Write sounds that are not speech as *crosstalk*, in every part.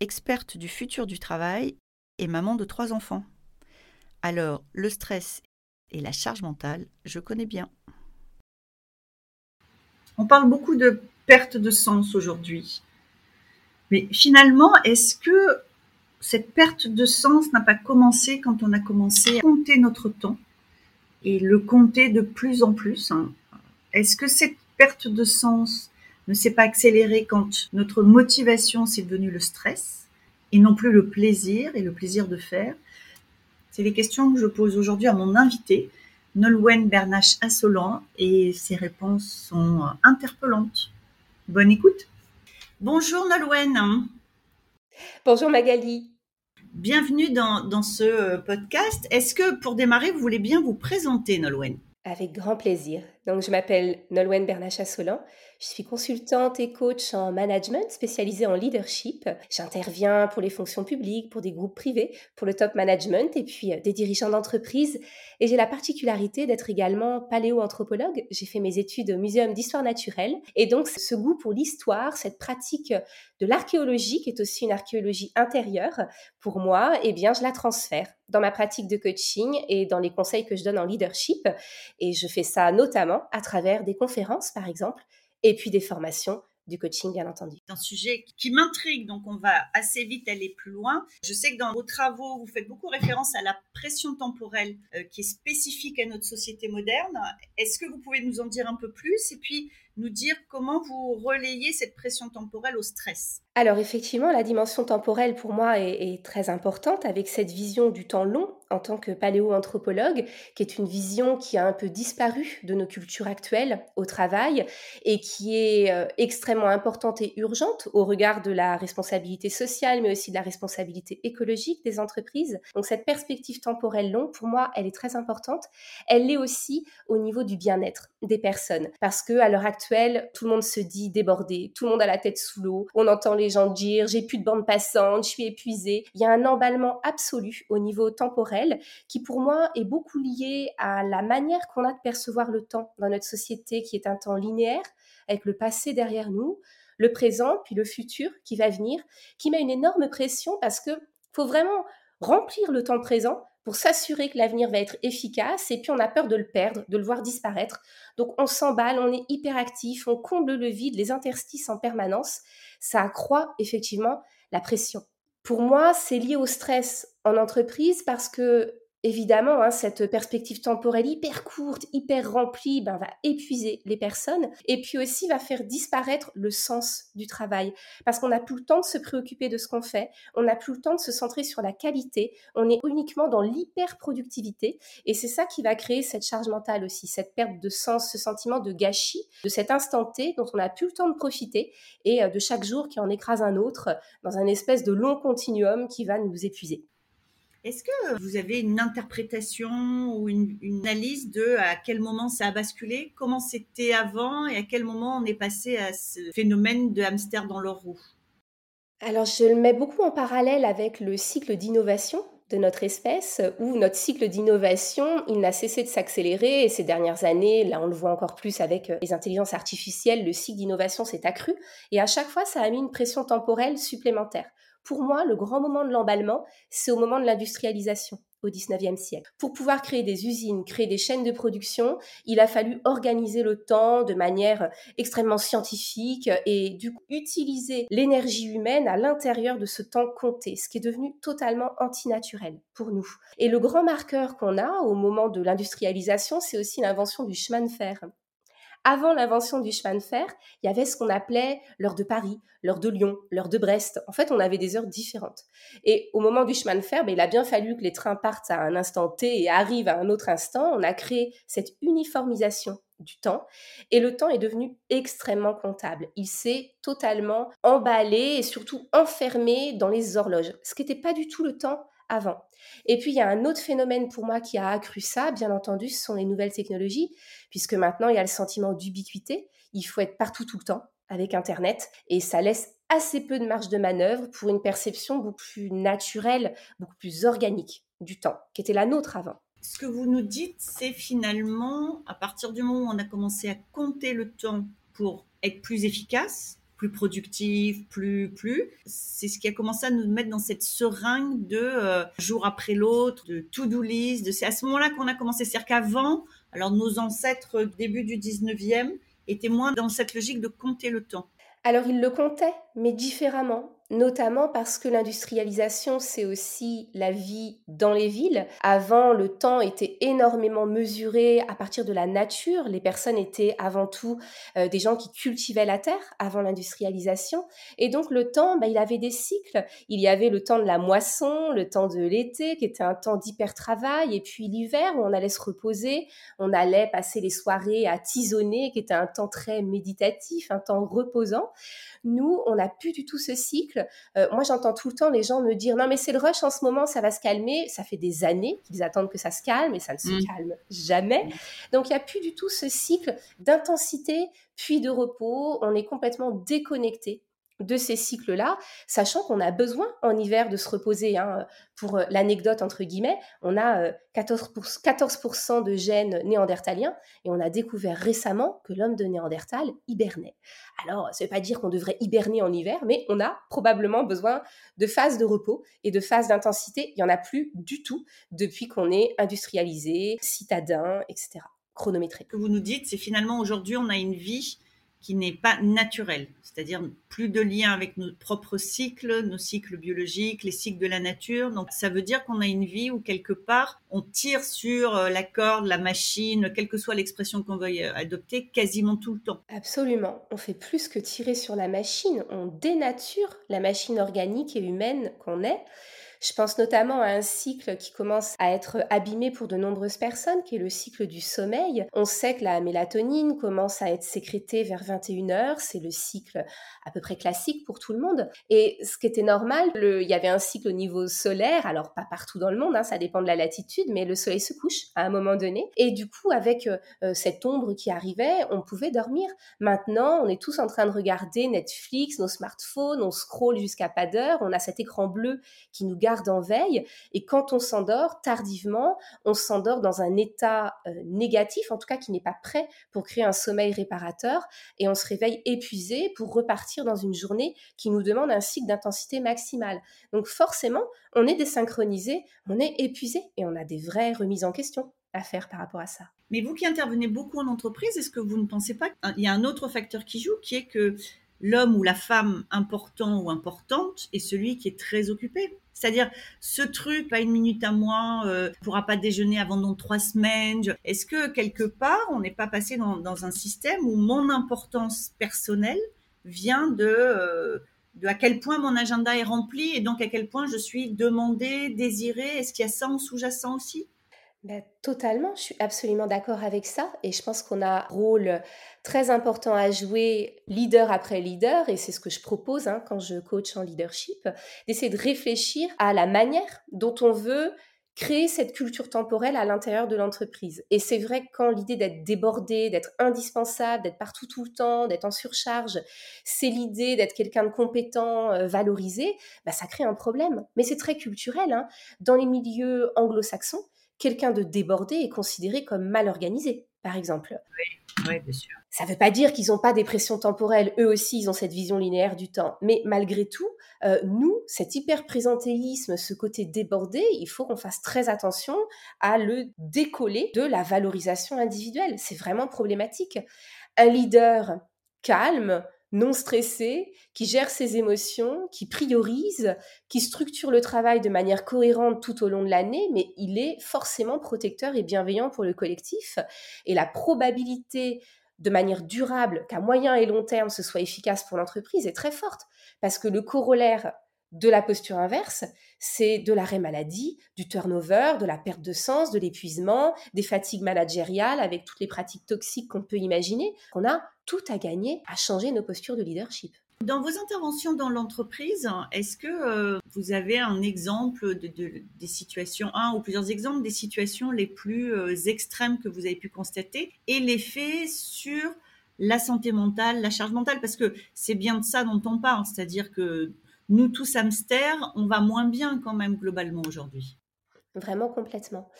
experte du futur du travail et maman de trois enfants. Alors, le stress et la charge mentale, je connais bien. On parle beaucoup de perte de sens aujourd'hui. Mais finalement, est-ce que cette perte de sens n'a pas commencé quand on a commencé à compter notre temps et le compter de plus en plus hein? Est-ce que cette perte de sens ne s'est pas accélérée quand notre motivation s'est devenue le stress et non plus le plaisir et le plaisir de faire C'est les questions que je pose aujourd'hui à mon invité, Nolwenn Bernache Assolan, et ses réponses sont interpellantes. Bonne écoute. Bonjour Nolwenn. Bonjour Magali. Bienvenue dans, dans ce podcast. Est-ce que pour démarrer, vous voulez bien vous présenter, Nolwenn? Avec grand plaisir. Donc, je m'appelle Nolwenn Bernacha Solan. Je suis consultante et coach en management spécialisée en leadership. J'interviens pour les fonctions publiques, pour des groupes privés, pour le top management et puis euh, des dirigeants d'entreprise. Et j'ai la particularité d'être également paléoanthropologue. J'ai fait mes études au Muséum d'histoire naturelle. Et donc, ce goût pour l'histoire, cette pratique de l'archéologie, qui est aussi une archéologie intérieure, pour moi, eh bien, je la transfère dans ma pratique de coaching et dans les conseils que je donne en leadership. Et je fais ça notamment à travers des conférences, par exemple, et puis des formations du coaching, bien entendu. C'est un sujet qui m'intrigue, donc on va assez vite aller plus loin. Je sais que dans vos travaux, vous faites beaucoup référence à la pression temporelle euh, qui est spécifique à notre société moderne. Est-ce que vous pouvez nous en dire un peu plus? Et puis nous dire comment vous relayez cette pression temporelle au stress Alors effectivement, la dimension temporelle pour moi est, très importante avec cette vision du temps long en tant que paléoanthropologue, qui est une vision qui a un peu disparu de nos cultures actuelles au travail et qui est euh, extrêmement importante et urgente au regard de la responsabilité sociale, mais aussi de la responsabilité écologique des entreprises. Donc cette perspective temporelle longue, pour moi, elle est très importante. Elle l'est aussi au niveau du bien-être des personnes, parce que à l'heure actuelle, tout le monde se dit débordé, tout le monde a la tête sous l'eau, on entend les gens dire j'ai plus de bande passante, je suis épuisé. Il y a un emballement absolu au niveau temporel qui pour moi est beaucoup lié à la manière qu'on a de percevoir le temps dans notre société, qui est un temps linéaire, avec le passé derrière nous, le présent, puis le futur qui va venir, qui met une énorme pression parce que faut vraiment remplir le temps présent pour s'assurer que l'avenir va être efficace et puis on a peur de le perdre, de le voir disparaître. Donc on s'emballe, on est hyperactif, on comble le vide, les interstices en permanence. Ça accroît effectivement la pression. Pour moi, c'est lié au stress en entreprise parce que évidemment, hein, cette perspective temporelle hyper courte, hyper remplie, ben, va épuiser les personnes et puis aussi va faire disparaître le sens du travail parce qu'on n'a plus le temps de se préoccuper de ce qu'on fait, on n'a plus le temps de se centrer sur la qualité, on est uniquement dans l'hyper-productivité et c'est ça qui va créer cette charge mentale aussi, cette perte de sens, ce sentiment de gâchis, de cet instant T dont on n'a plus le temps de profiter et euh, de chaque jour qui en écrase un autre dans un espèce de long continuum qui va nous épuiser. Est-ce que vous avez une interprétation ou une, analyse de à quel moment ça a basculé, comment c'était avant et à quel moment on est passé à ce phénomène de hamster dans leur roue? Alors je le mets beaucoup en parallèle avec le cycle d'innovation de notre espèce, où notre cycle d'innovation, il n'a cessé de s'accélérer, et ces dernières années, là on le voit encore plus avec les intelligences artificielles, le cycle d'innovation s'est accru, et à chaque fois ça a mis une pression temporelle supplémentaire. Pour moi, le grand moment de l'emballement, c'est au moment de l'industrialisation au XIXe siècle. Pour pouvoir créer des usines, créer des chaînes de production, il a fallu organiser le temps de manière extrêmement scientifique et du coup utiliser l'énergie humaine à l'intérieur de ce temps compté, ce qui est devenu totalement antinaturel pour nous. Et le grand marqueur qu'on a au moment de l'industrialisation, c'est aussi l'invention du chemin de fer avant l'invention du chemin de fer, il y avait ce qu'on appelait l'heure de Paris, l'heure de Lyon, l'heure de Brest. En fait, on avait des heures différentes. Et au moment du chemin de fer, ben, il a bien fallu que les trains partent à un instant T et arrivent à un autre instant. On a créé cette uniformisation du temps et le temps est devenu extrêmement comptable. Il s'est totalement emballé et surtout enfermé dans les horloges, ce qui n'était pas du tout le temps avant. Et puis il y a un autre phénomène pour moi qui a accru ça, bien entendu, ce sont les nouvelles technologies, puisque maintenant il y a le sentiment d'ubiquité, il faut être partout tout le temps avec Internet, et ça laisse assez peu de marge de manœuvre pour une perception beaucoup plus naturelle, beaucoup plus organique du temps, qui était la nôtre avant. Ce que vous nous dites, c'est finalement, à partir du moment où on a commencé à compter le temps pour être plus efficace, plus productif, plus, plus, c'est ce qui a commencé à nous mettre dans cette seringue de euh, jour après l'autre, de to-do list. C'est à ce moment-là qu'on a commencé. C'est-à-dire qu'avant, alors nos ancêtres début du 19e étaient moins dans cette logique de compter le temps. Alors ils le comptaient, mais différemment notamment parce que l'industrialisation, c'est aussi la vie dans les villes. Avant, le temps était énormément mesuré à partir de la nature. Les personnes étaient avant tout euh, des gens qui cultivaient la terre avant l'industrialisation. Et donc le temps, bah, il avait des cycles. Il y avait le temps de la moisson, le temps de l'été, qui était un temps d'hyper-travail, et puis l'hiver, où on allait se reposer, on allait passer les soirées à tisonner, qui était un temps très méditatif, un temps reposant. Nous, on n'a plus du tout ce cycle. Euh, moi, j'entends tout le temps les gens me dire non, mais c'est le rush en ce moment, ça va se calmer. Ça fait des années qu'ils attendent que ça se calme et ça ne se mmh. calme jamais. Donc, il n'y a plus du tout ce cycle d'intensité puis de repos. On est complètement déconnecté de ces cycles-là, sachant qu'on a besoin en hiver de se reposer. Hein. Pour euh, l'anecdote, entre guillemets, on a 14%, 14 de gènes néandertaliens et on a découvert récemment que l'homme de Néandertal hibernait. Alors, ça ne veut pas dire qu'on devrait hiberner en hiver, mais on a probablement besoin de phases de repos et de phases d'intensité. Il n'y en a plus du tout depuis qu'on est industrialisé, citadin, etc. Chronométré. Ce que vous nous dites, c'est finalement aujourd'hui, on a une vie qui n'est pas naturel, c'est-à-dire plus de lien avec nos propres cycles, nos cycles biologiques, les cycles de la nature. Donc ça veut dire qu'on a une vie où quelque part on tire sur euh, la corde, la machine, quelle que soit l'expression qu'on veuille euh, adopter, quasiment tout le temps. Absolument. On fait plus que tirer sur la machine, on dénature la machine organique et humaine qu'on est. Je pense notamment à un cycle qui commence à être abîmé pour de nombreuses personnes, qui est le cycle du sommeil. On sait que la mélatonine commence à être sécrétée vers 21 heures. C'est le cycle à peu près classique pour tout le monde. Et ce qui était normal, il y avait un cycle au niveau solaire, alors pas partout dans le monde, hein, ça dépend de la latitude, mais le soleil se couche à un moment donné. Et du coup, avec euh, euh, cette ombre qui arrivait, on pouvait dormir. Maintenant, on est tous en train de regarder Netflix, nos smartphones, on scrolle jusqu'à pas d'heure, on a cet écran bleu qui nous garde en veille. Et quand on s'endort tardivement, on s'endort dans un état euh, négatif, en tout cas qui n'est pas prêt pour créer un sommeil réparateur, et on se réveille épuisé pour repartir dans une journée qui nous demande un cycle d'intensité maximale. Donc forcément, on est désynchronisé, on est épuisé et on a des vraies remises en question à faire par rapport à ça. Mais vous qui intervenez beaucoup en entreprise, est-ce que vous ne pensez pas qu'il y a un autre facteur qui joue, qui est que l'homme ou la femme important ou importante est celui qui est très occupé? C'est-à-dire, ce truc, pas une minute à moi, euh, pourra pas déjeuner avant dans trois semaines. Est-ce que quelque part, on n'est pas passé dans, dans, un système où mon importance personnelle vient de, euh, de à quel point mon agenda est rempli et donc à quel point je suis demandée, désirée? Est-ce qu'il y a ça en sous-jacent aussi? Ben, totalement, je suis absolument d'accord avec ça et je pense qu'on a un rôle très important à jouer leader après leader et c'est ce que je propose hein, quand je coach en leadership, d'essayer de réfléchir à la manière dont on veut créer cette culture temporelle à l'intérieur de l'entreprise. Et c'est vrai que quand l'idée d'être débordé, d'être indispensable, d'être partout tout le temps, d'être en surcharge, c'est l'idée d'être quelqu'un de compétent, euh, valorisé, bah, ça crée un problème. Mais c'est très culturel. Hein. Dans les milieux anglo-saxons, quelqu'un de débordé est considéré comme mal organisé, par exemple. Oui, bien sûr. Ça ne veut pas dire qu'ils n'ont pas des pressions temporelles. Eux aussi, ils ont cette vision linéaire du temps. Mais malgré tout, euh, nous, cet hyper-présentéisme, ce côté débordé, il faut qu'on fasse très attention à le décoller de la valorisation individuelle. C'est vraiment problématique. Un leader calme, non stressé, qui gère ses émotions, qui priorise, qui structure le travail de manière cohérente tout au long de l'année, mais il est forcément protecteur et bienveillant pour le collectif. Et la probabilité de manière durable, qu'à moyen et long terme ce soit efficace pour l'entreprise est très forte. Parce que le corollaire de la posture inverse, c'est de l'arrêt maladie, du turnover, de la perte de sens, de l'épuisement, des fatigues managériales avec toutes les pratiques toxiques qu'on peut imaginer. On a tout à gagner à changer nos postures de leadership. Dans vos interventions dans l'entreprise, est-ce que euh, vous avez un exemple de, des situations, un ou plusieurs exemples des situations les plus euh, extrêmes que vous avez pu constater et l'effet sur la santé mentale, la charge mentale? Parce que c'est bien de ça dont on parle, c'est-à-dire que nous tous hamsters, on va moins bien quand même globalement aujourd'hui. Vraiment complètement.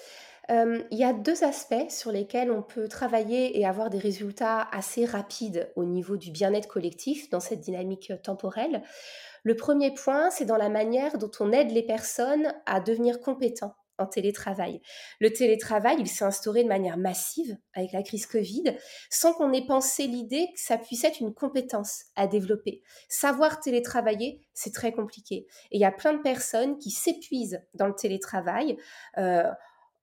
Euh, il y a deux aspects sur lesquels on peut travailler et avoir des résultats assez rapides au niveau du bien-être collectif dans cette dynamique temporelle. Le premier point, c'est dans la manière dont on aide les personnes à devenir compétents en télétravail. Le télétravail, il s'est instauré de manière massive avec la crise Covid, sans qu'on ait pensé l'idée que ça puisse être une compétence à développer. Savoir télétravailler, c'est très compliqué. Et il y a plein de personnes qui s'épuisent dans le télétravail. Euh,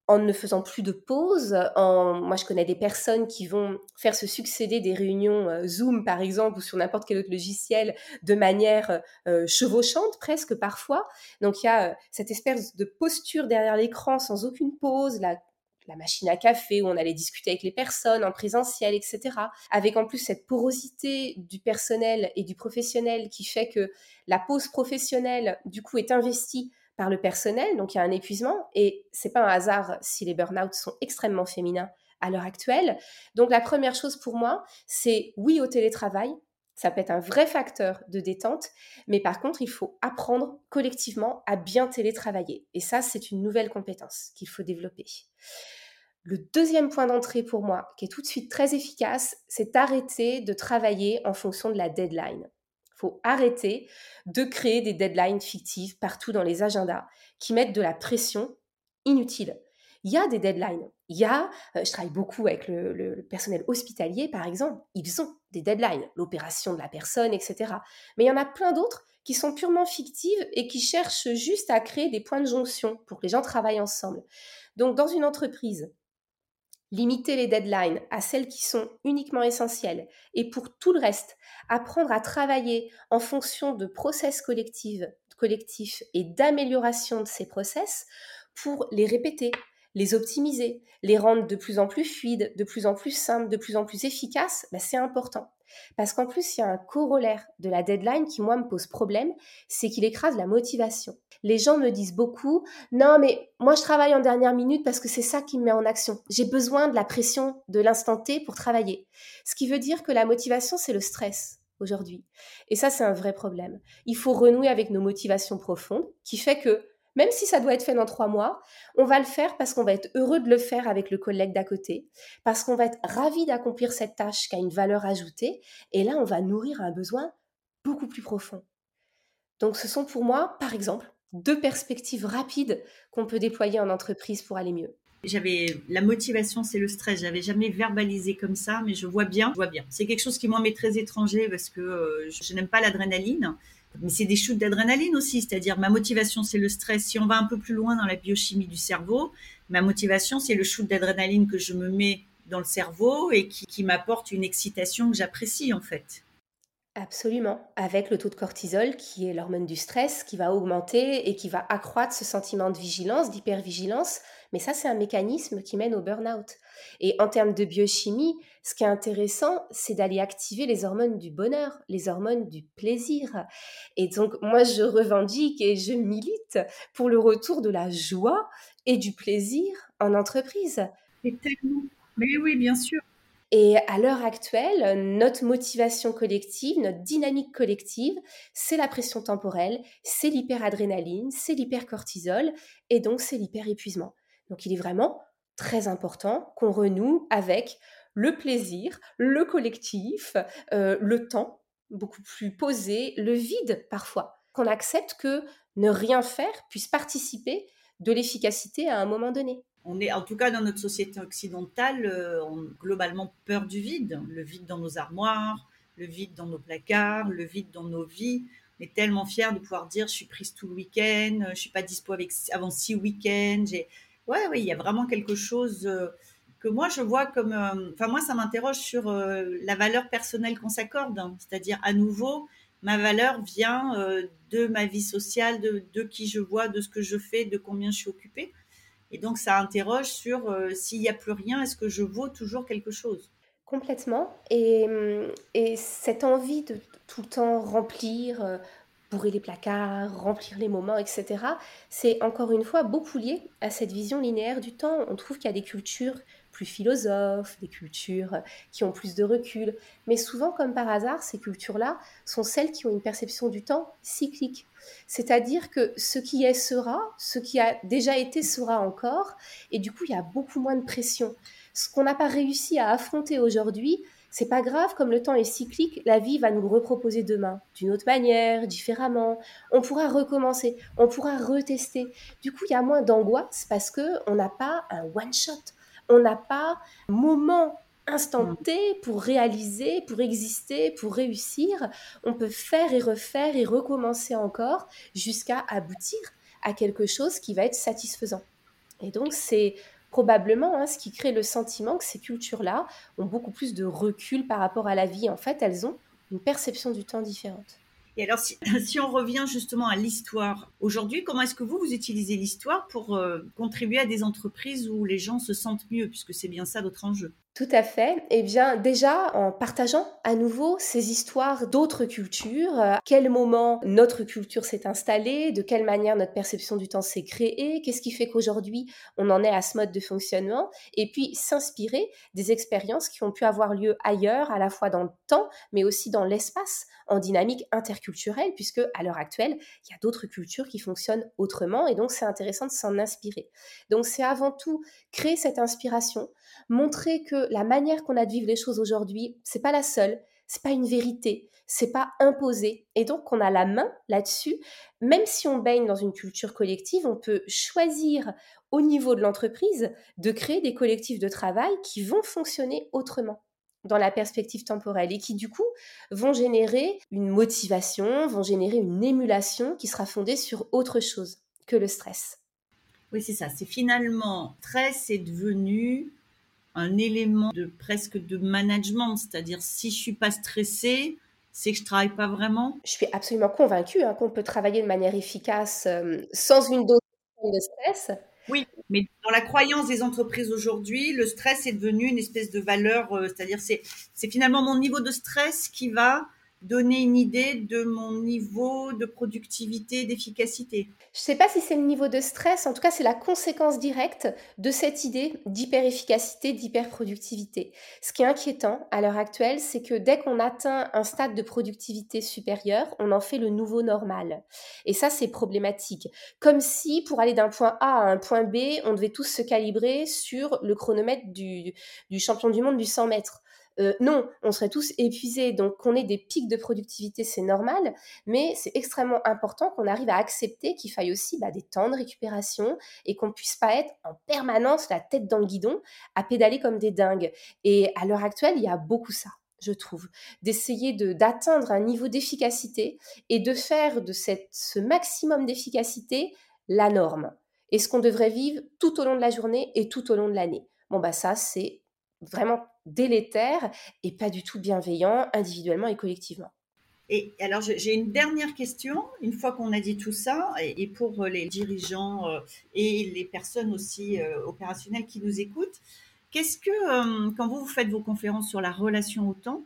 en ne faisant plus de pause. En... Moi, je connais des personnes qui vont faire se succéder des réunions euh, Zoom, par exemple, ou sur n'importe quel autre logiciel, de manière euh, chevauchante presque parfois. Donc, il y a euh, cette espèce de posture derrière l'écran sans aucune pause, la, la machine à café où on allait discuter avec les personnes en présentiel, etc. Avec en plus cette porosité du personnel et du professionnel qui fait que la pause professionnelle, du coup, est investie par le personnel, donc il y a un épuisement, et c'est pas un hasard si les burn-out sont extrêmement féminins à l'heure actuelle. Donc la première chose pour moi, c'est oui au télétravail, ça peut être un vrai facteur de détente, mais par contre, il faut apprendre collectivement à bien télétravailler. Et ça, c'est une nouvelle compétence qu'il faut développer. Le deuxième point d'entrée pour moi, qui est tout de suite très efficace, c'est arrêter de travailler en fonction de la deadline faut arrêter de créer des deadlines fictives partout dans les agendas qui mettent de la pression inutile. Il y a des deadlines. Il y a, euh, je travaille beaucoup avec le, personnel hospitalier, par exemple, ils ont des deadlines, l'opération de la personne, etc. Mais il y en a plein d'autres qui sont purement fictives et qui cherchent juste à créer des points de jonction pour que les gens travaillent ensemble. Donc, dans une entreprise, limiter les deadlines à celles qui sont uniquement essentielles et pour tout le reste, apprendre à travailler en fonction de process collectifs, et d'amélioration de ces process pour les répéter, les optimiser, les rendre de plus en plus fluides, de plus en plus simples, de plus en plus efficaces, bah, c'est important. Parce qu'en plus, il y a un corollaire de la deadline qui, moi, me pose problème, c'est qu'il écrase la motivation. Les gens me disent beaucoup, non, mais moi, je travaille en dernière minute parce que c'est ça qui me met en action. J'ai besoin de la pression de l'instant T pour travailler. Ce qui veut dire que la motivation, c'est le stress aujourd'hui. Et ça, c'est un vrai problème. Il faut renouer avec nos motivations profondes, qui fait que même si ça doit être fait dans trois mois, on va le faire parce qu'on va être heureux de le faire avec le collègue d'à côté, parce qu'on va être ravi d'accomplir cette tâche qui a une valeur ajoutée, et là, on va nourrir un besoin beaucoup plus profond. Donc ce sont pour moi, par exemple, deux perspectives rapides qu'on peut déployer en entreprise pour aller mieux. J'avais la motivation, c'est le stress. J'avais jamais verbalisé comme ça, mais je vois bien. Je vois bien. C'est quelque chose qui m'en m'est très étranger parce que euh, je n'aime pas l'adrénaline mais c'est des shoots d'adrénaline aussi, c'est-à-dire ma motivation, c'est le stress. Si on va un peu plus loin dans la biochimie du cerveau, ma motivation, c'est le shoot d'adrénaline que je me mets dans le cerveau et qui, m'apporte une excitation que j'apprécie en fait. Absolument, avec le taux de cortisol qui est l'hormone du stress qui va augmenter et qui va accroître ce sentiment de vigilance, d'hypervigilance. Mais ça, c'est un mécanisme qui mène au burn-out. Et en termes de biochimie, ce qui est intéressant, c'est d'aller activer les hormones du bonheur, les hormones du plaisir. Et donc, moi, je revendique et je milite pour le retour de la joie et du plaisir en entreprise. Mais tellement. Mais oui, bien sûr. Et à l'heure actuelle, notre motivation collective, notre dynamique collective, c'est la pression temporelle, c'est l'hyperadrénaline, c'est l'hypercortisol, et donc c'est l'hyperépuisement. Donc il est vraiment très important qu'on renoue avec le plaisir, le collectif, euh, le temps beaucoup plus posé, le vide parfois, qu'on accepte que ne rien faire puisse participer de l'efficacité à un moment donné. On est, en tout cas dans notre société occidentale, euh, on globalement peur du vide, le vide dans nos armoires, le vide dans nos placards, le vide dans nos vies. On est tellement fiers de pouvoir dire je suis prise tout le week-end, je suis pas dispo avec, avant six week-ends. Ouais, oui, il y a vraiment quelque chose. Euh, que moi je vois comme, euh, enfin moi ça m'interroge sur euh, la valeur personnelle qu'on s'accorde, hein. c'est-à-dire à nouveau ma valeur vient de ma vie sociale, de, qui je vois, de ce que je fais, de combien je suis occupée. Et donc ça interroge sur s'il n'y a plus rien, est-ce que je vaux toujours quelque chose? Complètement. Et, et, cette envie de tout le temps remplir, bourrer les placards, remplir les moments, etc., c'est encore une fois beaucoup lié à cette vision linéaire du temps. On trouve qu'il y a des cultures plus philosophes, des cultures qui ont plus de recul. Mais souvent, comme par hasard, ces cultures-là sont celles qui ont une perception du temps cyclique. C'est-à-dire que ce qui est sera, ce qui a déjà été sera encore, et du coup, il y a beaucoup moins de pression. Ce qu'on n'a pas réussi à affronter aujourd'hui, c'est pas grave, comme le temps est cyclique, la vie va nous le reproposer demain, d'une autre manière, différemment. On pourra recommencer, on pourra retester. Du coup, il y a moins d'angoisse parce que on n'a pas un one shot. On n'a pas un moment instanté pour réaliser, pour exister, pour réussir. On peut faire et refaire et recommencer encore jusqu'à aboutir à quelque chose qui va être satisfaisant. Et donc, c'est probablement hein, ce qui crée le sentiment que ces cultures-là ont beaucoup plus de recul par rapport à la vie. En fait, elles ont une perception du temps différente. Et alors, si, *clears throat* on revient justement à l'histoire, aujourd'hui, comment est-ce que vous, vous utilisez l'histoire pour euh, contribuer à des entreprises où les gens se sentent mieux, puisque c'est bien ça votre enjeu tout à fait. Eh bien, déjà, en partageant à nouveau ces histoires d'autres cultures, à quel moment notre culture s'est installée, de quelle manière notre perception du temps s'est créée, qu'est-ce qui fait qu'aujourd'hui on en est à ce mode de fonctionnement, et puis s'inspirer des expériences qui ont pu avoir lieu ailleurs, à la fois dans le temps, mais aussi dans l'espace, en dynamique interculturelle, puisque à l'heure actuelle, il y a d'autres cultures qui fonctionnent autrement, et donc c'est intéressant de s'en inspirer. Donc c'est avant tout créer cette inspiration, montrer que la manière qu'on a de vivre les choses aujourd'hui, c'est pas la seule, c'est pas une vérité, c'est pas imposé. Et donc, on a la main là-dessus. Même si on baigne dans une culture collective, on peut choisir au niveau de l'entreprise de créer des collectifs de travail qui vont fonctionner autrement dans la perspective temporelle et qui du coup vont générer une motivation, vont générer une émulation qui sera fondée sur autre chose que le stress. Oui, c'est ça. C'est finalement, stress est devenu un élément de presque de management, c'est-à-dire si je suis pas stressée, c'est que je travaille pas vraiment. Je suis absolument convaincue hein, qu'on peut travailler de manière efficace euh, sans une dose de stress. Oui, mais dans la croyance des entreprises aujourd'hui, le stress est devenu une espèce de valeur, euh, c'est-à-dire c'est c'est finalement mon niveau de stress qui va donner une idée de mon niveau de productivité, d'efficacité. Je ne sais pas si c'est le niveau de stress, en tout cas c'est la conséquence directe de cette idée d'hyper-efficacité, d'hyper-productivité. Ce qui est inquiétant à l'heure actuelle, c'est que dès qu'on atteint un stade de productivité supérieur, on en fait le nouveau normal. Et ça c'est problématique. Comme si pour aller d'un point A à un point B, on devait tous se calibrer sur le chronomètre du, du champion du monde du 100 mètres. Euh, non, on serait tous épuisés. Donc qu'on ait des pics de productivité, c'est normal, mais c'est extrêmement important qu'on arrive à accepter qu'il faille aussi bah, des temps de récupération et qu'on puisse pas être en permanence la tête dans le guidon à pédaler comme des dingues. Et à l'heure actuelle, il y a beaucoup ça je trouve, d'essayer d'atteindre un niveau d'efficacité et de faire de cette, ce maximum d'efficacité la norme et ce qu'on devrait vivre tout au long de la journée et tout au long de l'année. Bon, bah ça, c'est vraiment délétère et pas du tout bienveillant individuellement et collectivement. Et alors, j'ai une dernière question. Une fois qu'on a dit tout ça, et pour les dirigeants euh, et les personnes aussi euh, opérationnelles qui nous écoutent, qu'est-ce que, euh, quand vous, vous faites vos conférences sur la relation au temps,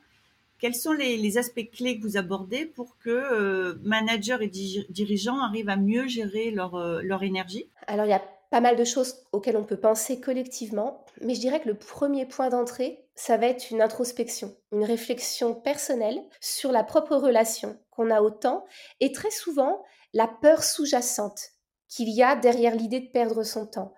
quels sont les, aspects clés que vous abordez pour que managers et dirigeants arrivent à mieux gérer leur, leur énergie? Alors, il y a pas mal de choses auxquelles on peut penser collectivement, mais je dirais que le premier point d'entrée, ça va être une introspection, une réflexion personnelle sur la propre relation qu'on a au temps et très souvent la peur sous-jacente qu'il y a derrière l'idée de perdre son temps.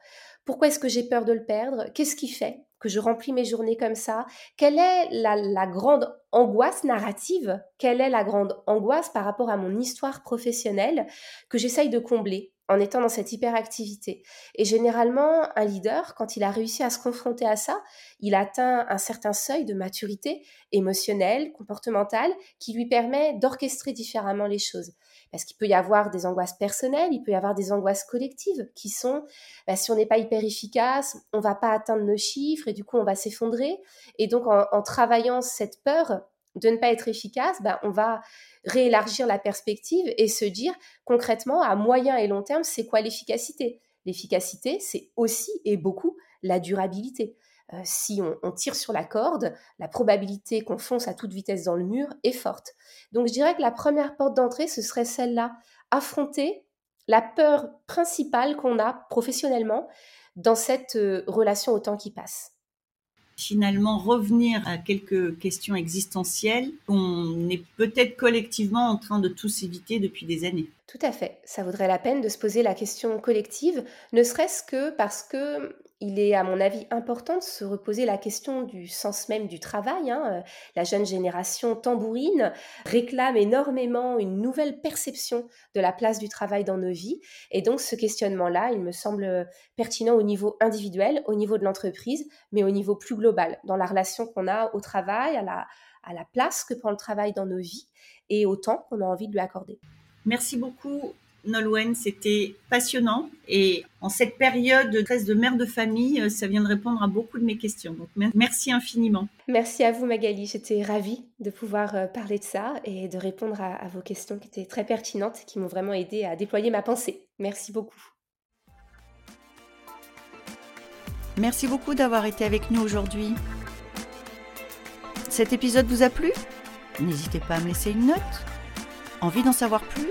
Pourquoi est-ce que j'ai peur de le perdre? Qu'est-ce qui fait que je remplis mes journées comme ça? Quelle est la, grande angoisse narrative? Quelle est la grande angoisse par rapport à mon histoire professionnelle que j'essaye de combler? En étant dans cette hyperactivité. Et généralement, un leader, quand il a réussi à se confronter à ça, il atteint un certain seuil de maturité émotionnelle, comportementale, qui lui permet d'orchestrer différemment les choses. Parce qu'il peut y avoir des angoisses personnelles, il peut y avoir des angoisses collectives qui sont, bah, si on n'est pas hyper efficace, on va pas atteindre nos chiffres et du coup on va s'effondrer. Et donc en travaillant cette peur de ne pas être efficace, ben, on va réélargir la perspective et se dire concrètement, à moyen et long terme, c'est quoi l'efficacité? L'efficacité, c'est aussi et beaucoup la durabilité. Euh, si on, tire sur la corde, la probabilité qu'on fonce à toute vitesse dans le mur est forte. Donc je dirais que la première porte d'entrée, ce serait celle-là, affronter la peur principale qu'on a professionnellement dans cette euh, relation au temps qui passe finalement revenir à quelques questions existentielles qu'on est peut-être collectivement en train de tous éviter depuis des années. Tout à fait. Ça vaudrait la peine de se poser la question collective, ne serait-ce que parce que il est, à mon avis, important de se reposer la question du sens même du travail. Hein. Euh, la jeune génération tambourine réclame énormément une nouvelle perception de la place du travail dans nos vies. Et donc, ce questionnement-là, il me semble pertinent au niveau individuel, au niveau de l'entreprise, mais au niveau plus global, dans la relation qu'on a au travail, à la, à la place que prend le travail dans nos vies et au temps qu'on a envie de lui accorder. Merci beaucoup Nolwenn, c'était passionnant et en cette période de de mère de famille, euh, ça vient de répondre à beaucoup de mes questions. Donc merci infiniment. Merci à vous Magali, j'étais ravie de pouvoir euh, parler de ça et de répondre à, vos questions qui étaient très pertinentes et qui m'ont vraiment aidé à déployer ma pensée. Merci beaucoup. Merci beaucoup d'avoir été avec nous aujourd'hui. Cet épisode vous a plu? N'hésitez pas à me laisser une note. Envie d'en savoir plus?